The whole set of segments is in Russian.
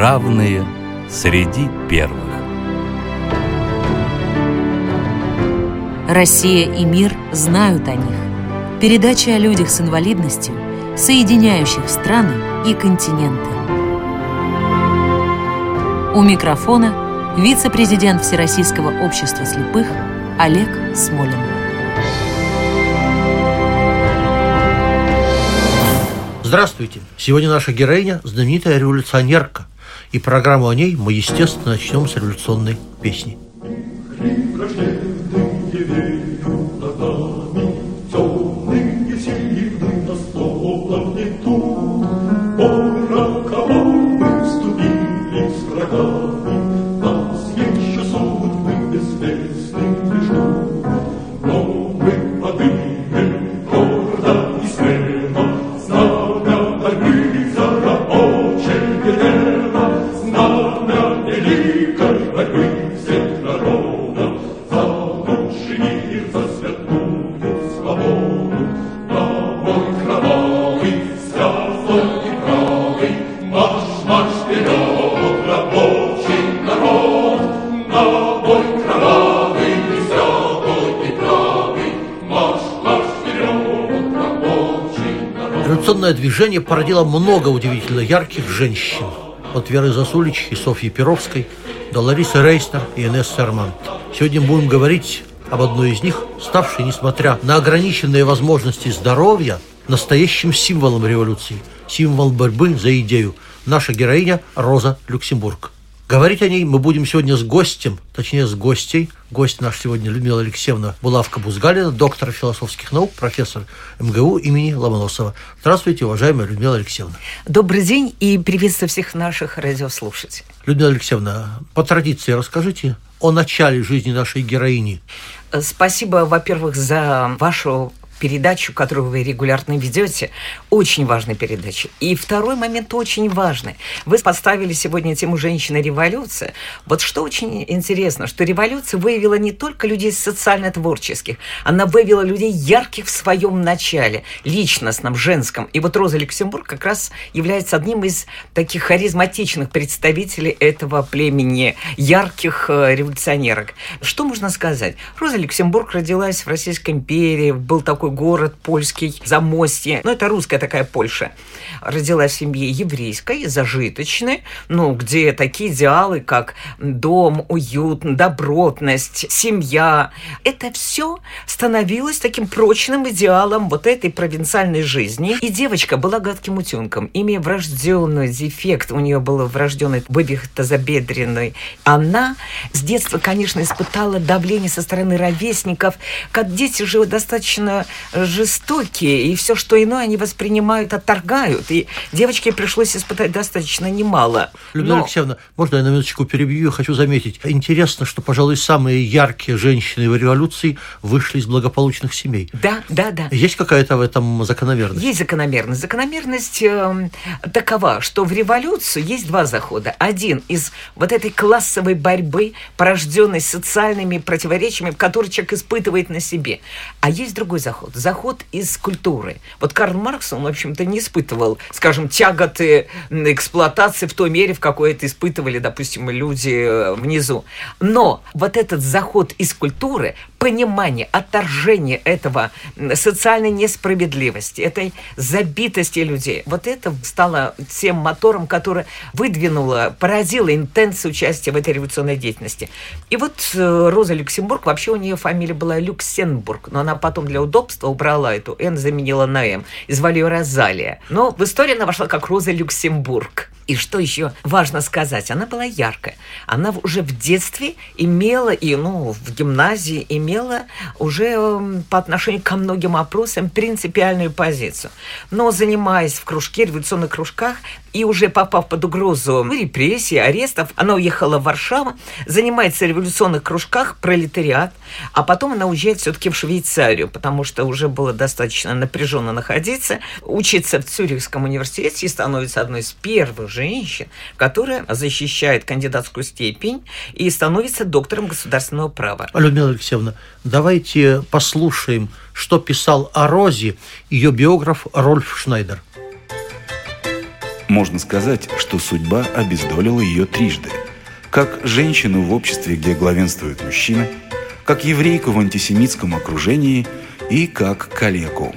равные среди первых. Россия и мир знают о них. Передача о людях с инвалидностью, соединяющих страны и континенты. У микрофона вице-президент Всероссийского общества слепых Олег Смолин. Здравствуйте! Сегодня наша героиня – знаменитая революционерка. И программу о ней мы, естественно, начнем с революционной песни. Движение породило много удивительно ярких женщин. От Веры Засулич и Софьи Перовской до Ларисы Рейснер и Инессы Арманд. Сегодня будем говорить об одной из них, ставшей, несмотря на ограниченные возможности здоровья, настоящим символом революции, символ борьбы за идею. Наша героиня Роза Люксембург. Говорить о ней мы будем сегодня с гостем, точнее с гостей. Гость наш сегодня Людмила Алексеевна Булавка-Бузгалина, доктор философских наук, профессор МГУ имени Ломоносова. Здравствуйте, уважаемая Людмила Алексеевна. Добрый день и приветствую всех наших радиослушателей. Людмила Алексеевна, по традиции расскажите о начале жизни нашей героини. Спасибо, во-первых, за вашу передачу, которую вы регулярно ведете, очень важная передача. И второй момент очень важный. Вы поставили сегодня тему «Женщина-революция». Вот что очень интересно, что революция выявила не только людей социально-творческих, она выявила людей ярких в своем начале, личностном, женском. И вот Роза Люксембург как раз является одним из таких харизматичных представителей этого племени ярких э, революционерок. Что можно сказать? Роза Люксембург родилась в Российской империи, был такой такой город польский, Замостье. Ну, это русская такая Польша. Родилась в семье еврейской, зажиточной, ну, где такие идеалы, как дом, уют, добротность, семья. Это все становилось таким прочным идеалом вот этой провинциальной жизни. И девочка была гадким утенком, имея врожденный дефект, у нее был врожденный вывих тазобедренный. Она с детства, конечно, испытала давление со стороны ровесников, как дети же достаточно жестокие, и все, что иное, они воспринимают, отторгают. И девочке пришлось испытать достаточно немало. Людмила Но... Алексеевна, можно я на минуточку перебью? Я хочу заметить. Интересно, что, пожалуй, самые яркие женщины в революции вышли из благополучных семей. Да, да, да. Есть какая-то в этом закономерность? Есть закономерность. Закономерность э, такова, что в революцию есть два захода. Один из вот этой классовой борьбы, порожденной социальными противоречиями, которые человек испытывает на себе. А есть другой заход заход, заход из культуры. Вот Карл Маркс, он, в общем-то, не испытывал, скажем, тяготы эксплуатации в той мере, в какой это испытывали, допустим, люди э, внизу. Но вот этот заход из культуры, понимание, отторжение этого социальной несправедливости, этой забитости людей, вот это стало тем мотором, который выдвинуло, породило интенцию участия в этой революционной деятельности. И вот э, Роза Люксембург, вообще у нее фамилия была Люксенбург, но она потом для удобства удобства убрала эту «Н», заменила на «М», звали ее Розалия. Но в историю она вошла как Роза Люксембург. И что еще важно сказать, она была яркая. Она уже в детстве имела, и ну, в гимназии имела уже эм, по отношению ко многим опросам принципиальную позицию. Но занимаясь в кружке, революционных кружках, и уже попав под угрозу репрессий, арестов, она уехала в Варшаву, занимается в революционных кружках, пролетариат, а потом она уезжает все-таки в Швейцарию, потому что уже было достаточно напряженно находиться, учиться в Цюрихском университете и становится одной из первых женщин, которая защищает кандидатскую степень и становится доктором государственного права. Людмила Алексеевна, давайте послушаем, что писал о Розе ее биограф Рольф Шнайдер. Можно сказать, что судьба обездолила ее трижды. Как женщину в обществе, где главенствует мужчина, как еврейку в антисемитском окружении и как калеку.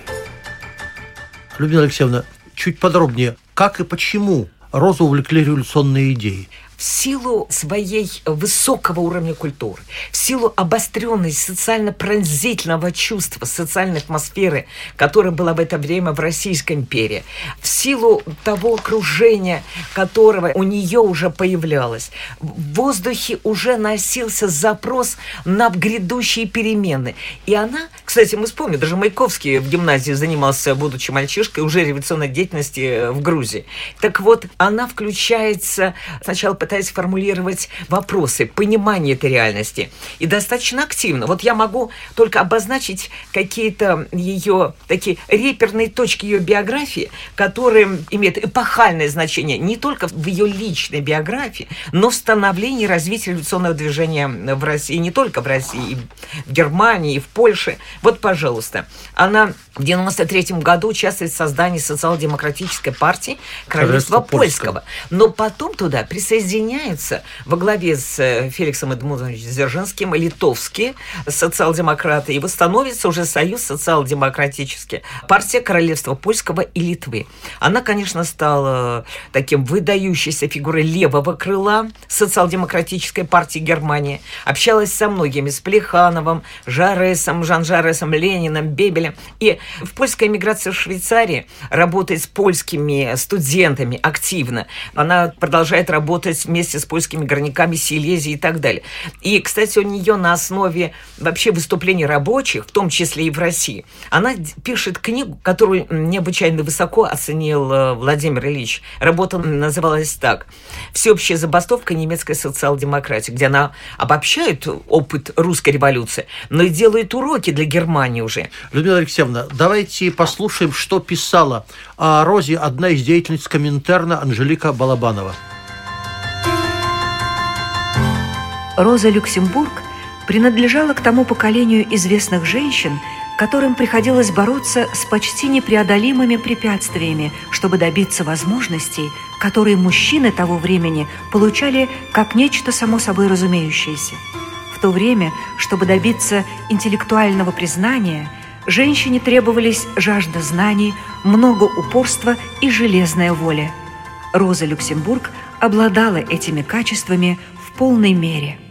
Людмила Алексеевна, чуть подробнее, как и почему Розу увлекли революционные идеи? В силу своей высокого уровня культуры, в силу обостренности социально-пронзительного чувства, социальной атмосферы, которая была в это время в Российской империи, в силу того окружения, которого у нее уже появлялось, в воздухе уже носился запрос на грядущие перемены. И она, кстати, мы вспомним, даже Маяковский в гимназии занимался, будучи мальчишкой, уже революционной деятельности в Грузии. Так вот, она включается сначала пытается пытаясь формулировать вопросы, понимание этой реальности. И достаточно активно. Вот я могу только обозначить какие-то ее такие реперные точки ее биографии, которые имеют эпохальное значение не только в ее личной биографии, но в становлении и развитии революционного движения в России, не только в России, и в Германии, и в Польше. Вот, пожалуйста, она в 93 году участвует в создании социал-демократической партии Королевства Польского. Польского. Но потом туда присоединяются во главе с э, Феликсом Эдмундовичем Дзержинским литовские социал-демократы. И восстановится уже Союз социал-демократический. Партия Королевства Польского и Литвы. Она, конечно, стала таким выдающейся фигурой левого крыла социал-демократической партии Германии. Общалась со многими, с Плехановым, Жаресом, Жан Жаресом, Лениным, Бебелем. И в польской эмиграции в Швейцарии работает с польскими студентами активно. Она продолжает работать вместе с польскими горняками Силезии и так далее. И, кстати, у нее на основе вообще выступлений рабочих, в том числе и в России, она пишет книгу, которую необычайно высоко оценил э, Владимир Ильич. Работа называлась так «Всеобщая забастовка немецкой социал-демократии», где она обобщает опыт русской революции, но и делает уроки для Германии уже. Людмила Алексеевна, давайте послушаем, что писала о Розе одна из деятельниц Коминтерна Анжелика Балабанова. Роза Люксембург принадлежала к тому поколению известных женщин, которым приходилось бороться с почти непреодолимыми препятствиями, чтобы добиться возможностей, которые мужчины того времени получали как нечто само собой разумеющееся. В то время, чтобы добиться интеллектуального признания – женщине требовались жажда знаний, много упорства и железная воля. Роза Люксембург обладала этими качествами в полной мере –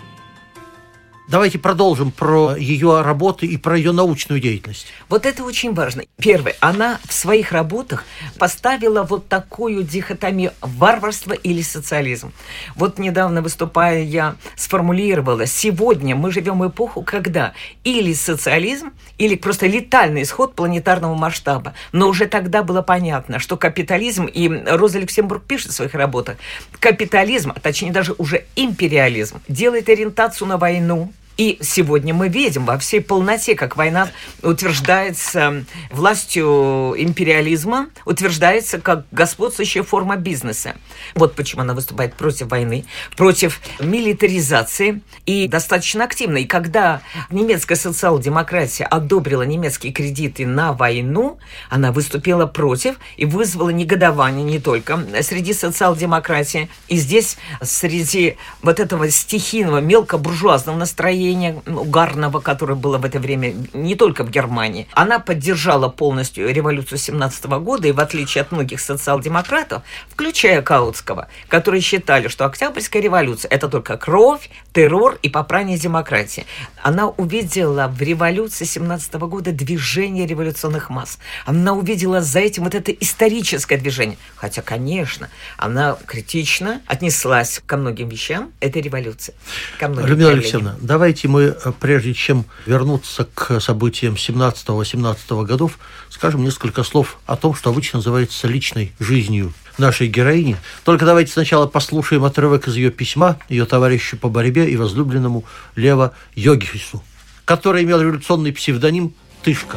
Давайте продолжим про ее работы и про ее научную деятельность. Вот это очень важно. Первое, она в своих работах поставила вот такую дихотомию варварство или социализм. Вот недавно выступая, я сформулировала, сегодня мы живем в эпоху, когда или социализм, или просто летальный исход планетарного масштаба. Но уже тогда было понятно, что капитализм, и Роза Люксембург пишет в своих работах, капитализм, а точнее даже уже империализм, делает ориентацию на войну, и сегодня мы видим во всей полноте, как война утверждается властью империализма, утверждается как господствующая форма бизнеса. Вот почему она выступает против войны, против милитаризации и достаточно активно. И когда немецкая социал-демократия одобрила немецкие кредиты на войну, она выступила против и вызвала негодование не только среди социал-демократии, и здесь среди вот этого стихийного мелкобуржуазного настроения настроение угарного, которое было в это время не только в Германии. Она поддержала полностью революцию 17 года, и в отличие от многих социал-демократов, включая Каутского, которые считали, что Октябрьская революция – это только кровь, террор и попрание демократии. Она увидела в революции 17 года движение революционных масс. Она увидела за этим вот это историческое движение. Хотя, конечно, она критично отнеслась ко многим вещам этой революции. Людмила Алексеевна, давай давайте мы, э, прежде чем вернуться к событиям 17-18 годов, скажем несколько слов о том, что обычно называется личной жизнью нашей героини. Только давайте сначала послушаем отрывок из ее письма ее товарищу по борьбе и возлюбленному Лева Йогихису, который имел революционный псевдоним «Тышка».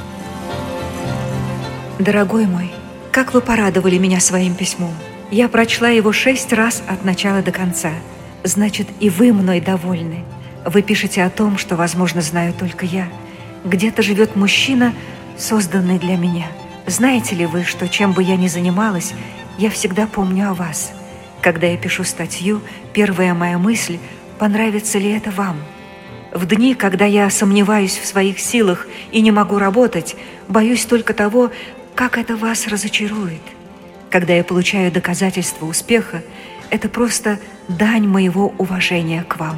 Дорогой мой, как вы порадовали меня своим письмом. Я прочла его шесть раз от начала до конца. Значит, и вы мной довольны. Вы пишете о том, что, возможно, знаю только я. Где-то живет мужчина, созданный для меня. Знаете ли вы, что чем бы я ни занималась, Я всегда помню о вас. Когда я пишу статью, первая моя мысль – понравится ли это вам? В дни, когда я сомневаюсь в своих силах и не могу работать, боюсь только того, как это вас разочарует. Когда я получаю доказательства успеха, это просто дань моего уважения к вам.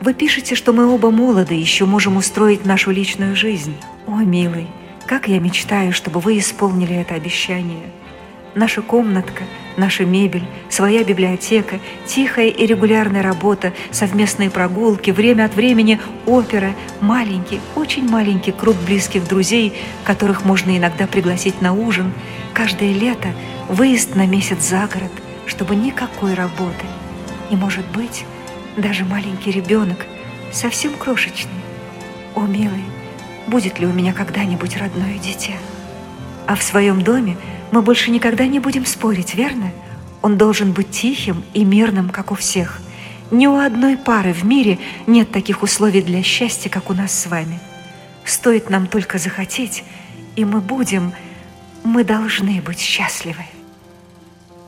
Вы пишете, что мы оба молоды, еще можем устроить нашу личную жизнь. О, милый, как я мечтаю, чтобы вы исполнили это обещание. Наша комнатка, наша мебель, своя библиотека, тихая и регулярная работа, совместные прогулки, время от времени опера, маленький, очень маленький круг близких друзей, которых можно иногда пригласить на ужин, каждое лето выезд на месяц за город, чтобы никакой работы. И, может быть, даже маленький ребенок, совсем крошечный. О, милый, будет ли у меня когда-нибудь родное дитя? А в своем доме мы больше никогда не будем спорить, верно? Он должен быть тихим и мирным, как у всех. Ни у одной пары в мире нет таких условий для счастья, как у нас с вами. Стоит нам только захотеть, и мы будем, мы должны быть счастливы.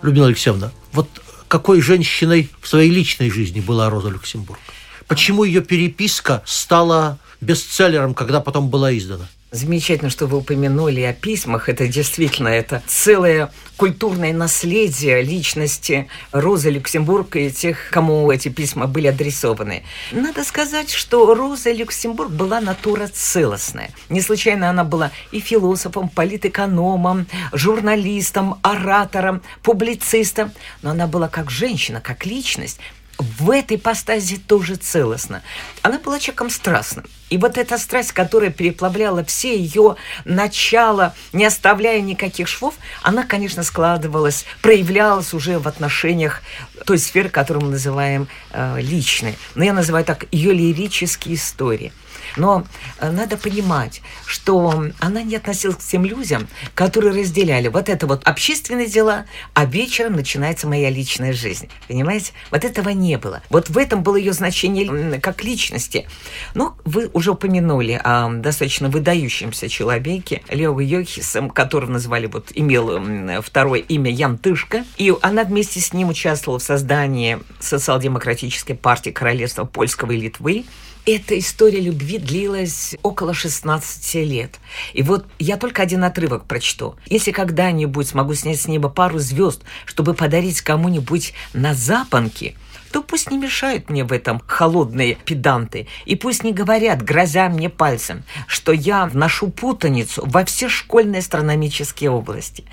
Людмила Алексеевна, вот какой женщиной в своей личной жизни была Роза Люксембург? Почему ее переписка стала бестселлером, когда потом была издана? Замечательно, что вы упомянули о письмах. Это действительно это целое культурное наследие личности Розы Люксембург и тех, кому эти письма были адресованы. Надо сказать, что Роза Люксембург была натура целостная. Не случайно она была и философом, политэкономом, журналистом, оратором, публицистом. Но она была как женщина, как личность в этой постазе тоже целостно. Она была человеком страстным. И вот эта страсть, которая переплавляла все ее начала, не оставляя никаких швов, она, конечно, складывалась, проявлялась уже в отношениях той сферы, которую мы называем э, личной. Но я называю так ее лирические истории – но э, надо понимать, что она не относилась к тем людям, которые разделяли вот это вот общественные дела, а вечером начинается моя личная жизнь. Понимаете? Вот этого не было. Вот в этом было ее значение как личности. Но вы уже упомянули о достаточно выдающемся человеке Лео Йохисом, которого назвали, вот имел второе имя Ян Тышка. И она вместе с ним участвовала в создании социал-демократической партии Королевства Польского и Литвы. Эта история любви длилась около 16 лет. И вот я только один отрывок прочту. Если когда-нибудь смогу снять с неба пару звезд, чтобы подарить кому-нибудь на запонки – то пусть не мешают мне в этом холодные педанты, и пусть не говорят, грозя мне пальцем, что я вношу путаницу во все школьные астрономические области.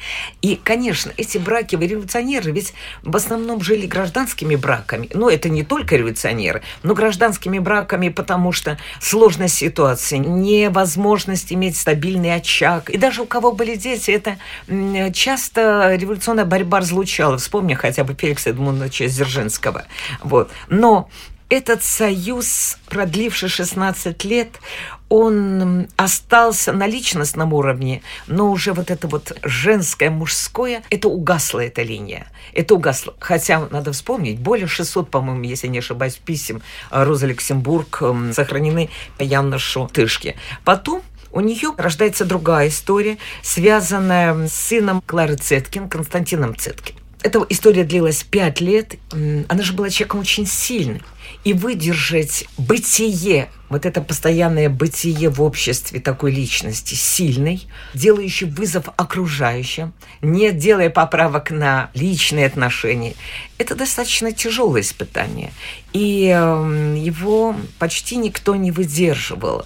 И, конечно, эти браки революционеры ведь в основном жили гражданскими браками. Но это не только революционеры, но гражданскими браками, потому что сложность ситуации, невозможность иметь стабильный очаг. И даже у кого были дети, это часто революционная борьба разлучала. Вспомни хотя бы Феликса Эдмундовича Дзержинского. Вот. Но этот союз, продливший 16 лет, он остался на личностном уровне, но уже вот это вот женское, мужское, это угасла эта линия. Это угасло. Хотя, надо вспомнить, более 600, по-моему, если не ошибаюсь, писем Роза Люксембург сохранены по Янношу Тышке. Потом у нее рождается другая история, связанная с сыном Клары Цеткин, Константином Цеткин. Эта история длилась пять лет. Она же была человеком очень сильным. И выдержать бытие, вот это постоянное бытие в обществе такой личности, сильной, делающей вызов окружающим, не делая поправок на личные отношения, это достаточно тяжелое испытание. И э, его почти никто не выдерживал.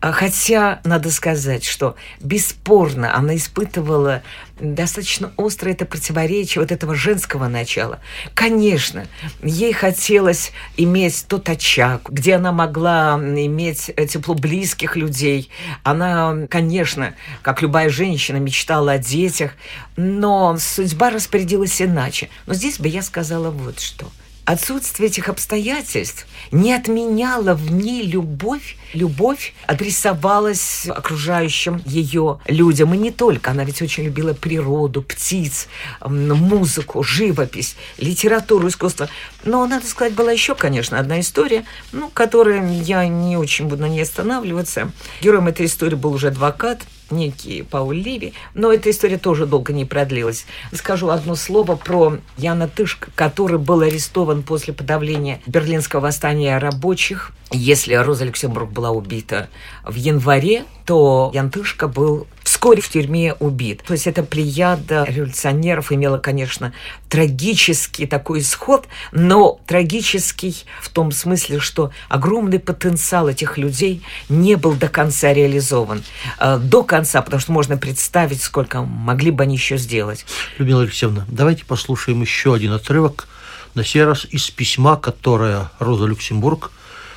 Хотя, надо сказать, что бесспорно она испытывала достаточно острое это противоречие вот этого женского начала. Конечно, ей хотелось иметь тот очаг, где она могла иметь тепло близких людей. Она, конечно, как любая женщина, мечтала о детях, но судьба распорядилась иначе. Но здесь бы я сказала вот что – Отсутствие этих обстоятельств не отменяло в ней любовь. Любовь адресовалась окружающим ее людям. И не только. Она ведь очень любила природу, птиц, музыку, живопись, литературу, искусство. Но, надо сказать, была еще, конечно, одна история, ну, которая я не очень буду на ней останавливаться. Героем этой истории был уже адвокат некий Пауль Ливи, но эта история тоже долго не продлилась. Скажу одно слово про Яна Тышка, который был арестован после подавления Берлинского восстания рабочих. Если Роза Люксембург была убита в январе, то Ян Тышка был вскоре в тюрьме убит. То есть эта плеяда революционеров имела, конечно, трагический такой исход, но трагический в том смысле, что огромный потенциал этих людей не был до конца реализован. Э, до конца, потому что можно представить, сколько могли бы они еще сделать. Людмила Алексеевна, давайте послушаем еще один отрывок, на сей раз из письма, которое Роза Люксембург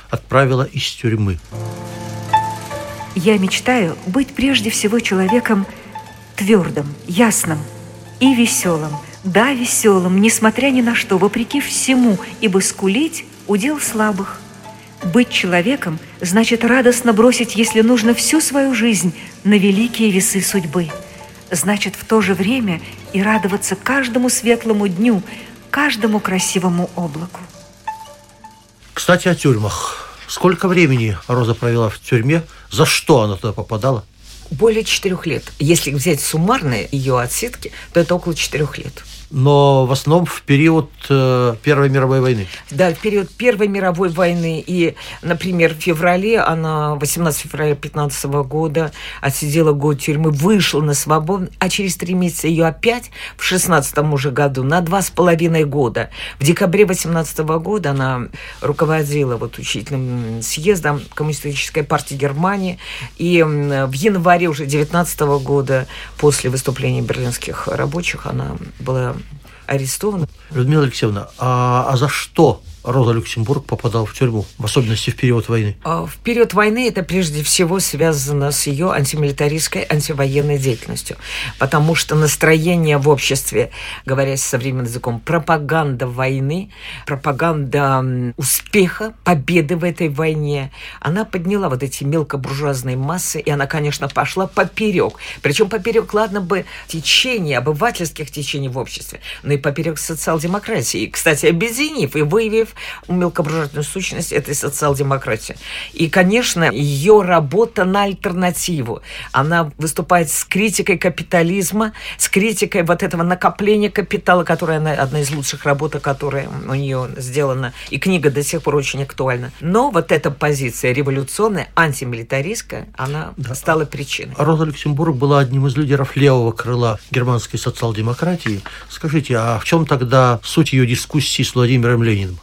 отправила из тюрьмы. Я мечтаю быть прежде всего человеком твердым, ясным и веселым. Да, веселым, несмотря ни на что, вопреки всему, ибо скулить – удел слабых. Быть человеком значит радостно бросить, если нужно, всю свою жизнь на великие весы судьбы. Значит в то же время и радоваться каждому светлому дню, каждому красивому облаку. Кстати, о тюрьмах. Сколько времени Роза провела в тюрьме? За что она туда попадала? Более четырех лет. Если взять суммарные ее отсидки, то это около четырех лет но в основном в период э, Первой мировой войны. Да, в период Первой мировой войны. И, например, в феврале, она 18 февраля 15 года отсидела год тюрьмы, вышла на свободу, а через три месяца ее опять в 16 уже году на два с половиной года. В декабре 18 года она руководила вот учительным съездом Коммунистической партии Германии. И в январе уже 19 года, после выступления берлинских рабочих, она была арестована. Людмила Алексеевна, а, а за что Роза Люксембург попадал в тюрьму, в особенности в период войны? А, в период войны это прежде всего связано с ее антимилитаристской, антивоенной деятельностью, потому что настроение в обществе, говоря современным языком, пропаганда войны, пропаганда успеха, победы в этой войне, она подняла вот эти мелкобуржуазные массы, и она, конечно, пошла поперек. Причем поперек, ладно бы, течений, обывательских течений в обществе, но и поперек социал-демократии. Кстати, объединив и выявив мелкобуржуазную сущность этой социал-демократии. И, конечно, ее работа на альтернативу. Она выступает с критикой капитализма, с критикой вот этого накопления капитала, которая она, одна из лучших работ, которая у нее сделана, и книга до сих пор очень актуальна. Но вот эта позиция революционная, антимилитаристская, она да. стала причиной. Роза Люксембург была одним из лидеров левого крыла германской социал-демократии. Скажите, а в чем тогда суть ее дискуссии с Владимиром Лениным?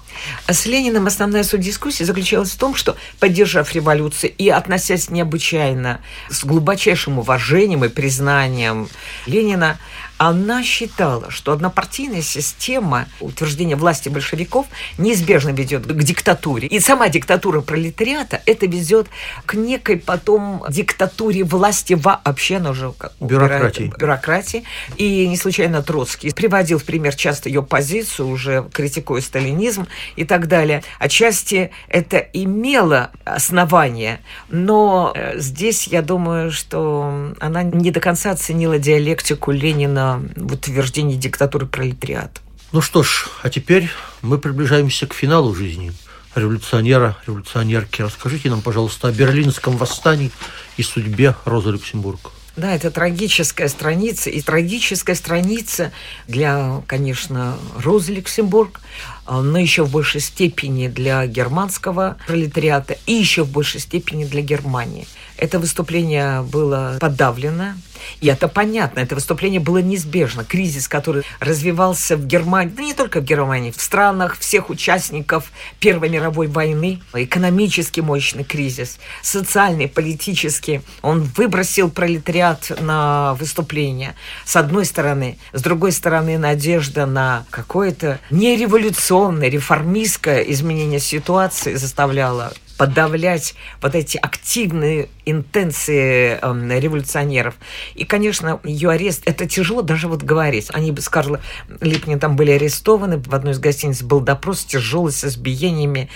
А с Лениным основная суть дискуссии заключалась в том, что, поддержав революцию и относясь необычайно с глубочайшим уважением и признанием Ленина, она считала, что однопартийная система утверждения власти большевиков неизбежно ведет к диктатуре. И сама диктатура пролетариата это ведет к некой потом диктатуре власти вообще, она уже бюрократии. бюрократии. И не случайно Троцкий приводил в пример часто ее позицию, уже критикуя сталинизм и так далее. Отчасти это имело основание, но э, здесь я думаю, что она не до конца оценила диалектику Ленина в утверждении диктатуры пролетариата. Ну что ж, а теперь мы приближаемся к финалу жизни революционера, революционерки. Расскажите нам, пожалуйста, о Берлинском восстании и судьбе Розы Люксембург. Да, это трагическая страница, и трагическая страница для, конечно, Розы Люксембург, но еще в большей степени для германского пролетариата и еще в большей степени для Германии. Это выступление было подавлено, и это понятно, это выступление было неизбежно. Кризис, который развивался в Германии, да не только в Германии, в странах всех участников Первой мировой войны, экономический мощный кризис, социальный, политический, он выбросил пролетариат на выступление. С одной стороны. С другой стороны, надежда на какое-то нереволюционное, реформистское изменение ситуации заставляла подавлять вот эти активные интенции э, революционеров. И, конечно, ее арест, это тяжело даже вот говорить. Они бы с Карла Липни там были арестованы, в одной из гостиниц был допрос тяжелый, с избиениями.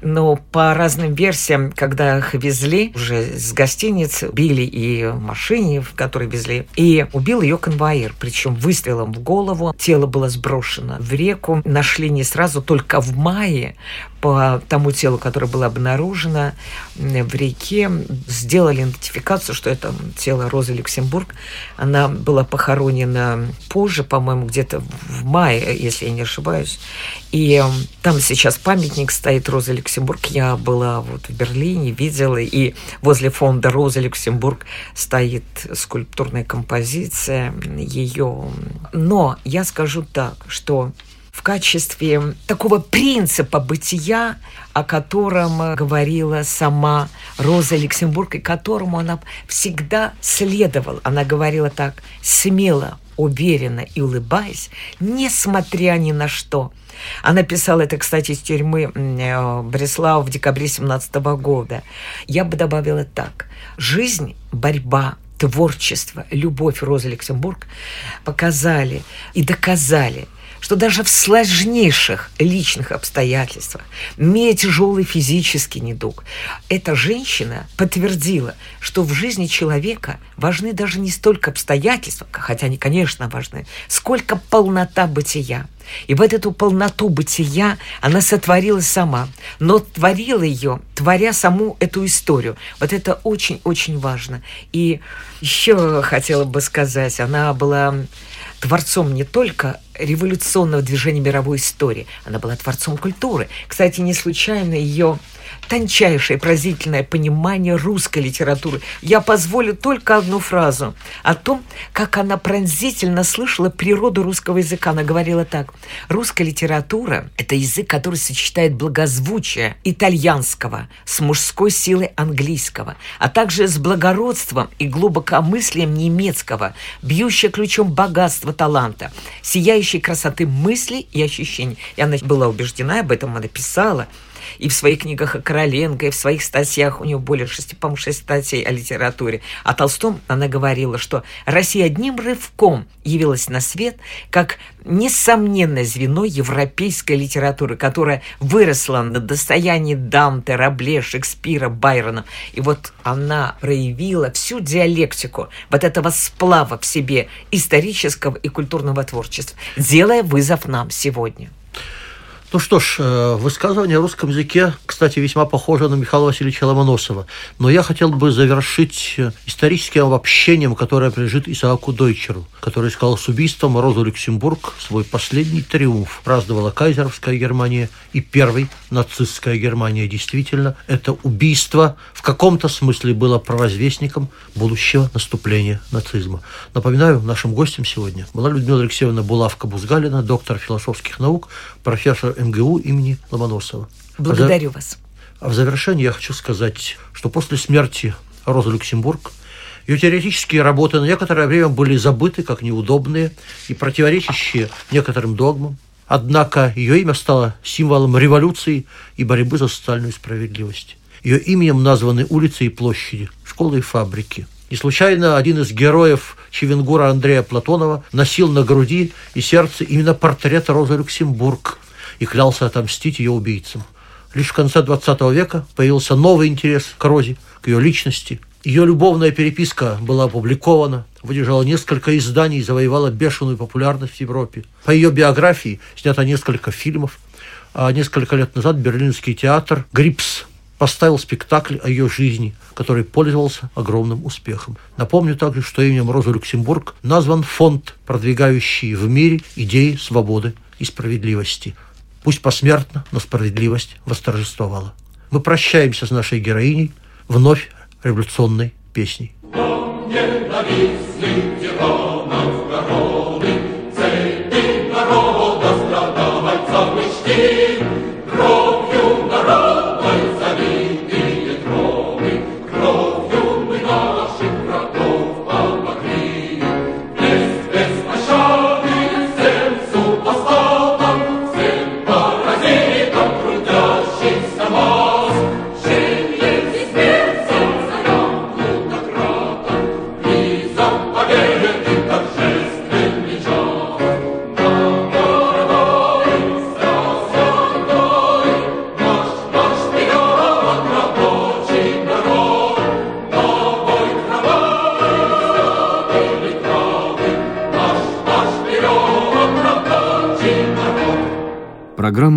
Но по разным версиям, когда их везли уже с гостиницы, били и в машине, в которой везли, и убил ее конвоир, причем выстрелом в голову. Тело было сброшено в реку. Нашли не сразу, только в мае по тому телу, которое было обнаружено в реке, сделали сделали идентификацию, что это тело Розы Люксембург. Она была похоронена позже, по-моему, где-то в мае, если я не ошибаюсь. И эм, там сейчас памятник стоит Роза Люксембург. Я была вот в Берлине, видела, и возле фонда Роза Люксембург стоит скульптурная композиция ее. Но я скажу так, что качестве такого принципа бытия, о котором говорила сама Роза Люксембург, и которому она всегда следовала. Она говорила так, смело, уверенно и улыбаясь, несмотря ни на что. Она писала это, кстати, из тюрьмы э, Бреслау в декабре 17 года. Я бы добавила так. Жизнь, борьба, творчество, любовь Розы Люксембург показали и доказали – что даже в сложнейших личных обстоятельствах, имея тяжелый физический недуг, эта женщина подтвердила, что в жизни человека важны даже не столько обстоятельства, хотя они, конечно, важны, сколько полнота бытия. И вот эту полноту бытия она сотворила сама, но творила ее, творя саму эту историю. Вот это очень-очень важно. И еще хотела бы сказать, она была творцом не только революционного движения мировой истории, она была творцом культуры. Кстати, не случайно ее тончайшее поразительное понимание русской литературы. Я позволю только одну фразу о том, как она пронзительно слышала природу русского языка. Она говорила так. Русская литература – это язык, который сочетает благозвучие итальянского с мужской силой английского, а также с благородством и глубокомыслием немецкого, бьющее ключом богатства таланта, сияющей красоты мыслей и ощущений. И она была убеждена, об этом она писала – и в своих книгах о Короленко, и в своих статьях, у него более шести, по-моему, шесть статей о литературе. О Толстом она говорила, что Россия одним рывком явилась на свет как несомненное звено европейской литературы, которая выросла на достоянии Данте, Рабле, Шекспира, Байрона. И вот она проявила всю диалектику вот этого сплава в себе исторического и культурного творчества, делая вызов нам сегодня. Ну что ж, э, высказывание о русском языке, кстати, весьма похоже на Михаила Васильевича Ломоносова. Но я хотел бы завершить э, историческим обобщением, которое принадлежит Исааку Дойчеру, который сказал с убийством Розу Люксембург свой последний триумф. Праздновала кайзеровская Германия и первой нацистская Германия. Действительно, это убийство в каком-то смысле было провозвестником будущего наступления нацизма. Напоминаю, нашим гостем сегодня была Людмила Алексеевна Булавка-Бузгалина, доктор философских наук, профессор МГУ имени Ломоносова. Благодарю а за... вас. А в завершении я хочу сказать, что после смерти Розы Люксембург ее теоретические работы на некоторое время были забыты как неудобные и противоречащие некоторым догмам. Однако ее имя стало символом революции и борьбы за социальную справедливость. Ее именем названы улицы и площади, школы и фабрики. Не случайно один из героев Чевенгура Андрея Платонова носил на груди и сердце именно портрет Розы Люксембург и клялся отомстить ее убийцам. Лишь в конце XX века появился новый интерес к Розе, к ее личности. Ее любовная переписка была опубликована, выдержала несколько изданий и завоевала бешеную популярность в Европе. По ее биографии снято несколько фильмов, а несколько лет назад Берлинский театр «Грипс» поставил спектакль о ее жизни, который пользовался огромным успехом. Напомню также, что именем Розы Люксембург назван фонд, продвигающий в мире идеи свободы и справедливости – Пусть посмертно, но справедливость восторжествовала. Мы прощаемся с нашей героиней вновь революционной песней. Программа